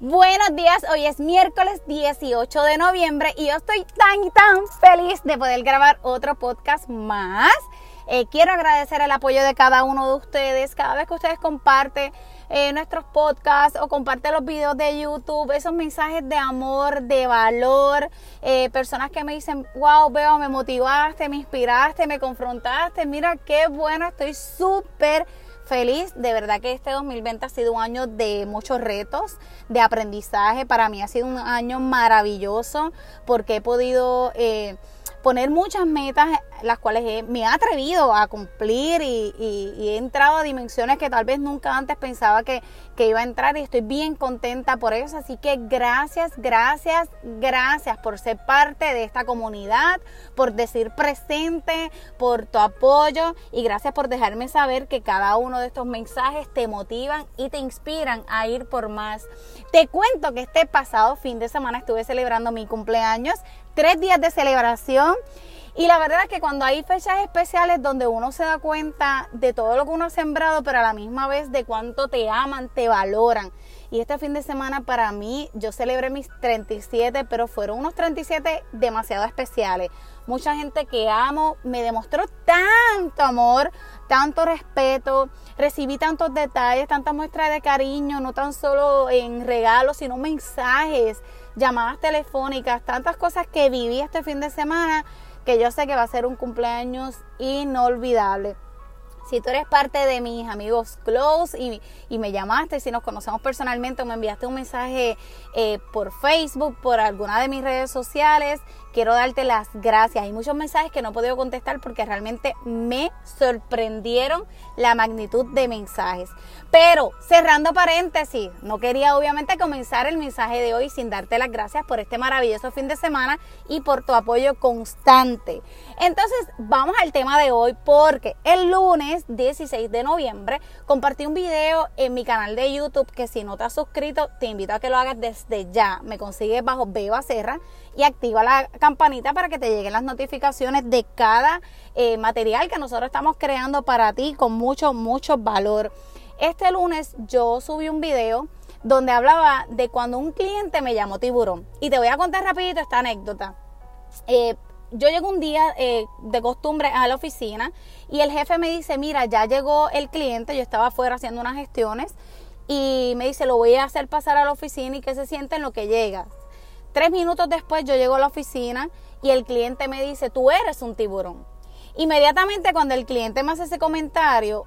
Buenos días, hoy es miércoles 18 de noviembre y yo estoy tan y tan feliz de poder grabar otro podcast más. Eh, quiero agradecer el apoyo de cada uno de ustedes, cada vez que ustedes comparten eh, nuestros podcasts o comparten los videos de YouTube, esos mensajes de amor, de valor, eh, personas que me dicen, wow, veo, me motivaste, me inspiraste, me confrontaste, mira qué bueno, estoy súper feliz. De verdad que este 2020 ha sido un año de muchos retos, de aprendizaje. Para mí ha sido un año maravilloso porque he podido... Eh, poner muchas metas las cuales me he atrevido a cumplir y, he entrado a dimensiones que tal vez nunca antes pensaba que, que, iba a entrar y estoy bien contenta por eso. Así que gracias, gracias, gracias por ser parte de esta comunidad, por decir presente, por tu apoyo y gracias por dejarme saber que cada uno de estos mensajes te motivan y te inspiran a ir por más. Te cuento que este pasado fin de semana estuve celebrando mi cumpleaños tres días de celebración. Y la verdad es que cuando hay fechas especiales donde uno se da cuenta de todo lo que uno ha sembrado, pero a la misma vez de cuánto te aman, te valoran. Y este fin de semana para mí, yo celebré mis 37, pero fueron unos 37 demasiado especiales. Mucha gente que amo me demostró tanto amor, tanto respeto, recibí tantos detalles, tantas muestras de cariño, no tan solo en regalos, sino mensajes llamadas telefónicas, tantas cosas que viví este fin de semana que yo sé que va a ser un cumpleaños inolvidable. Si tú eres parte de mis amigos close y, y me llamaste, si nos conocemos personalmente o me enviaste un mensaje eh, por Facebook, por alguna de mis redes sociales, quiero darte las gracias. Hay muchos mensajes que no he podido contestar porque realmente me sorprendieron la magnitud de mensajes. Pero cerrando paréntesis, no quería obviamente comenzar el mensaje de hoy sin darte las gracias por este maravilloso fin de semana y por tu apoyo constante. Entonces vamos al tema de hoy porque el lunes 16 de noviembre compartí un video en mi canal de YouTube que si no te has suscrito te invito a que lo hagas desde ya. Me consigues bajo Beba Serra y activa la campanita para que te lleguen las notificaciones de cada eh, material que nosotros estamos creando para ti con mucho, mucho valor. Este lunes yo subí un video donde hablaba de cuando un cliente me llamó tiburón. Y te voy a contar rapidito esta anécdota. Eh, yo llego un día eh, de costumbre a la oficina y el jefe me dice, mira, ya llegó el cliente, yo estaba afuera haciendo unas gestiones y me dice, lo voy a hacer pasar a la oficina y que se siente en lo que llega. Tres minutos después yo llego a la oficina y el cliente me dice, tú eres un tiburón. Inmediatamente cuando el cliente me hace ese comentario,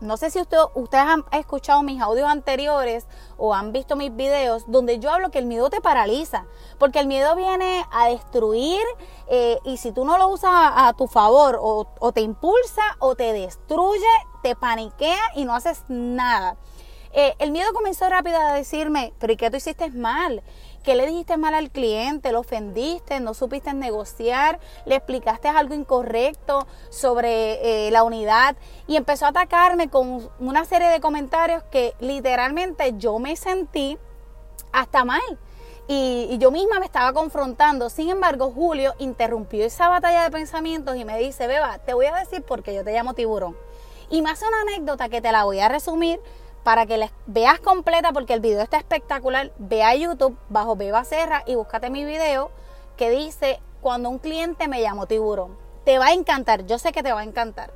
no sé si usted, ustedes han escuchado mis audios anteriores o han visto mis videos donde yo hablo que el miedo te paraliza, porque el miedo viene a destruir eh, y si tú no lo usas a, tu favor o, te impulsa o te destruye, te paniquea y no haces nada. Eh, el miedo comenzó rápido a decirme, pero ¿y qué tú hiciste mal? ¿Qué le dijiste mal al cliente? ¿Lo ofendiste? ¿No supiste negociar? ¿Le explicaste algo incorrecto sobre eh, la unidad? Y empezó a atacarme con una serie de comentarios que literalmente yo me sentí hasta mal. Y, y, yo misma me estaba confrontando. Sin embargo, Julio interrumpió esa batalla de pensamientos y me dice, Beba, te voy a decir por qué yo te llamo tiburón. Y hace una anécdota que te la voy a resumir para que les veas completa porque el video está espectacular. Ve a YouTube bajo Beba Serra y búscate mi video que dice cuando un cliente me llamó tiburón. Te va a encantar, yo sé que te va a encantar.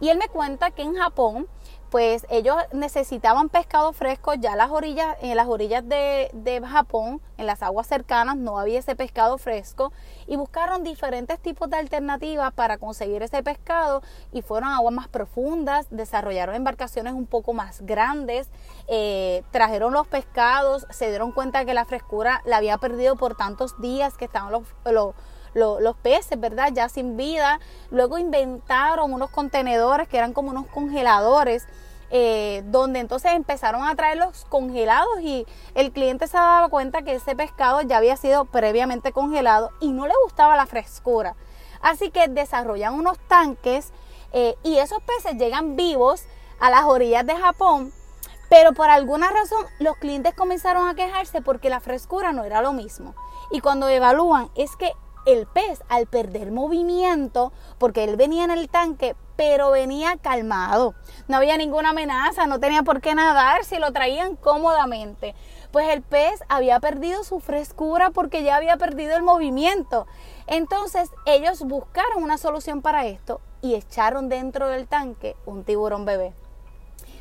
Y él me cuenta que en Japón pues ellos necesitaban pescado fresco, ya las orillas, en las orillas de, de, Japón, en las aguas cercanas, no había ese pescado fresco y buscaron diferentes tipos de alternativas para conseguir ese pescado y fueron a aguas más profundas, desarrollaron embarcaciones un poco más grandes, eh, trajeron los pescados, se dieron cuenta que la frescura la había perdido por tantos días que estaban los, los los peces, ¿verdad? Ya sin vida. Luego inventaron unos contenedores que eran como unos congeladores. Eh, donde entonces empezaron a traer los congelados y el cliente se daba cuenta que ese pescado ya había sido previamente congelado y no le gustaba la frescura. Así que desarrollan unos tanques eh, y esos peces llegan vivos a las orillas de Japón, pero por alguna razón los clientes comenzaron a quejarse porque la frescura no era lo mismo. Y cuando evalúan es que el pez al perder movimiento, porque él venía en el tanque, pero venía calmado. No había ninguna amenaza, no tenía por qué nadar si lo traían cómodamente. Pues el pez había perdido su frescura porque ya había perdido el movimiento. Entonces ellos buscaron una solución para esto y echaron dentro del tanque un tiburón bebé.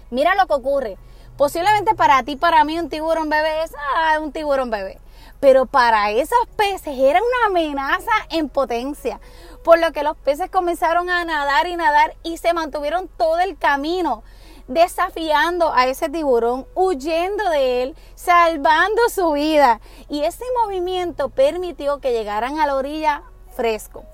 Mira lo que ocurre. Posiblemente para ti, para mí, un tiburón bebé es ah, un tiburón bebé. Pero para esos peces era una amenaza en potencia. Por lo que los peces comenzaron a nadar y nadar y se mantuvieron todo el camino desafiando a ese tiburón, huyendo de él, salvando su vida. Y ese movimiento permitió que llegaran a la orilla fresco.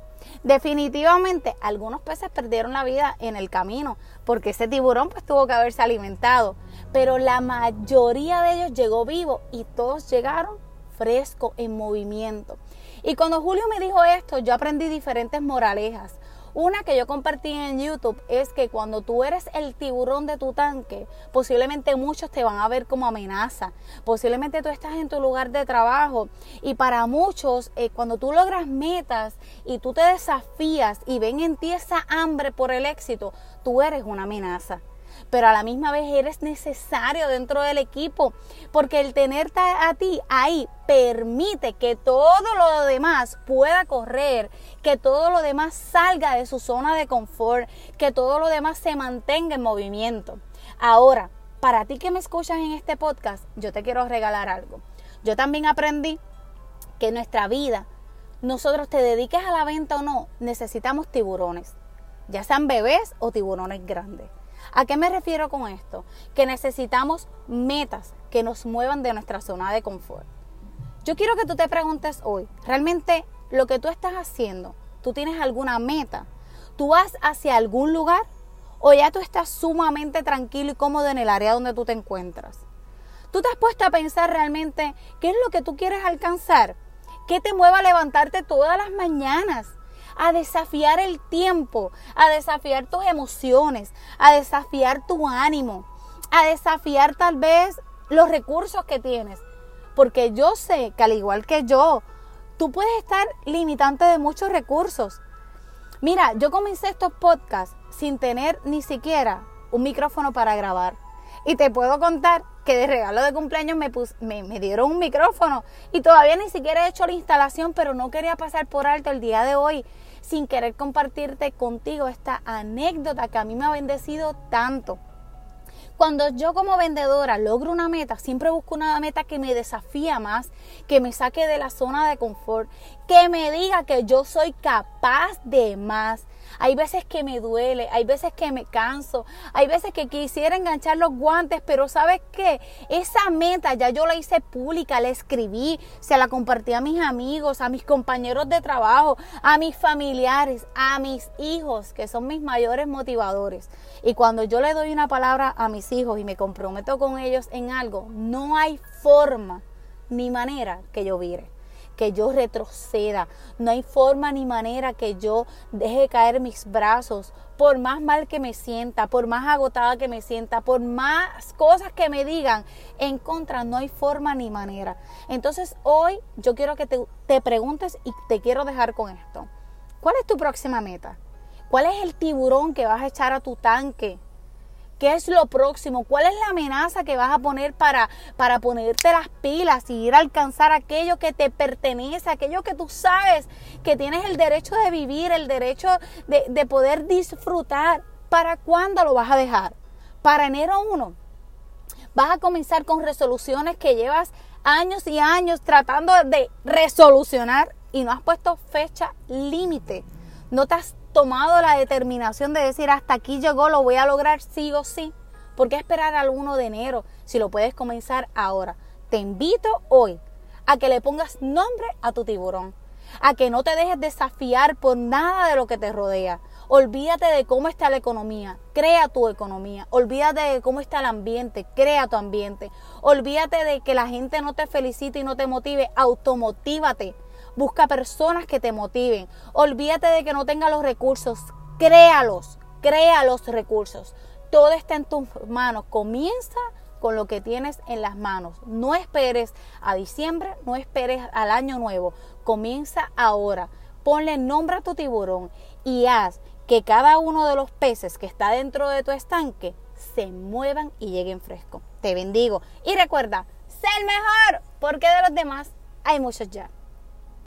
Definitivamente, algunos peces perdieron la vida en el camino, porque ese tiburón pues tuvo que haberse alimentado, pero la mayoría de ellos llegó vivo y todos llegaron fresco en movimiento. Y cuando Julio me dijo esto, yo aprendí diferentes moralejas. Una que yo compartí en YouTube es que cuando tú eres el tiburón de tu tanque, posiblemente muchos te van a ver como amenaza. Posiblemente tú estás en tu lugar de trabajo y para muchos eh, cuando tú logras metas y tú te desafías y ven en ti esa hambre por el éxito, tú eres una amenaza pero a la misma vez eres necesario dentro del equipo, porque el tenerte a ti ahí permite que todo lo demás pueda correr, que todo lo demás salga de su zona de confort, que todo lo demás se mantenga en movimiento. Ahora, para ti que me escuchas en este podcast, yo te quiero regalar algo. Yo también aprendí que en nuestra vida, nosotros te dediques a la venta o no, necesitamos tiburones, ya sean bebés o tiburones grandes. ¿A qué me refiero con esto? Que necesitamos metas que nos muevan de nuestra zona de confort. Yo quiero que tú te preguntes hoy, ¿realmente lo que tú estás haciendo, tú tienes alguna meta? ¿Tú vas hacia algún lugar o ya tú estás sumamente tranquilo y cómodo en el área donde tú te encuentras? ¿Tú te has puesto a pensar realmente qué es lo que tú quieres alcanzar? ¿Qué te mueve a levantarte todas las mañanas? A desafiar el tiempo, a desafiar tus emociones, a desafiar tu ánimo, a desafiar tal vez los recursos que tienes. Porque yo sé que al igual que yo, tú puedes estar limitante de muchos recursos. Mira, yo comencé estos podcasts sin tener ni siquiera un micrófono para grabar. Y te puedo contar que de regalo de cumpleaños me, me, dieron un micrófono y todavía ni siquiera he hecho la instalación, pero no quería pasar por alto el día de hoy sin querer compartirte contigo esta anécdota que a mí me ha bendecido tanto. Cuando yo como vendedora logro una meta, siempre busco una meta que me desafía más, que me saque de la zona de confort, que me diga que yo soy capaz de más, hay veces que me duele, hay veces que me canso, hay veces que quisiera enganchar los guantes, pero ¿sabes qué? Esa meta ya yo la hice pública, la escribí, se la compartí a mis amigos, a mis compañeros de trabajo, a mis familiares, a mis hijos, que son mis mayores motivadores. Y cuando yo le doy una palabra a mis hijos y me comprometo con ellos en algo, no hay forma ni manera que yo vire que yo retroceda. No hay forma ni manera que yo deje caer mis brazos. Por más mal que me sienta, por más agotada que me sienta, por más cosas que me digan en contra, no hay forma ni manera. Entonces hoy yo quiero que te, te preguntes y te quiero dejar con esto. ¿Cuál es tu próxima meta? ¿Cuál es el tiburón que vas a echar a tu tanque? ¿Qué es lo próximo? ¿Cuál es la amenaza que vas a poner para, para ponerte las pilas y ir a alcanzar aquello que te pertenece, aquello que tú sabes que tienes el derecho de vivir, el derecho de, de poder disfrutar? ¿Para cuándo lo vas a dejar? ¿Para enero 1? ¿Vas a comenzar con resoluciones que llevas años y años tratando de resolucionar y no has puesto fecha límite? ¿No te has tomado la determinación de decir hasta aquí llegó, lo voy a lograr sí o sí. ¿Por qué esperar al 1 de enero si lo puedes comenzar ahora? Te invito hoy a que le pongas nombre a tu tiburón, a que no te dejes desafiar por nada de lo que te rodea. Olvídate de cómo está la economía, crea tu economía. Olvídate de cómo está el ambiente, crea tu ambiente. Olvídate de que la gente no te felicite y no te motive, automotívate. Busca personas que te motiven. Olvídate de que no tengas los recursos. Créalos. Crea los recursos. Todo está en tus manos. Comienza con lo que tienes en las manos. No esperes a diciembre, no esperes al año nuevo. Comienza ahora. Ponle nombre a tu tiburón y haz que cada uno de los peces que está dentro de tu estanque se muevan y lleguen fresco. Te bendigo. Y recuerda, ser mejor, porque de los demás hay muchos ya.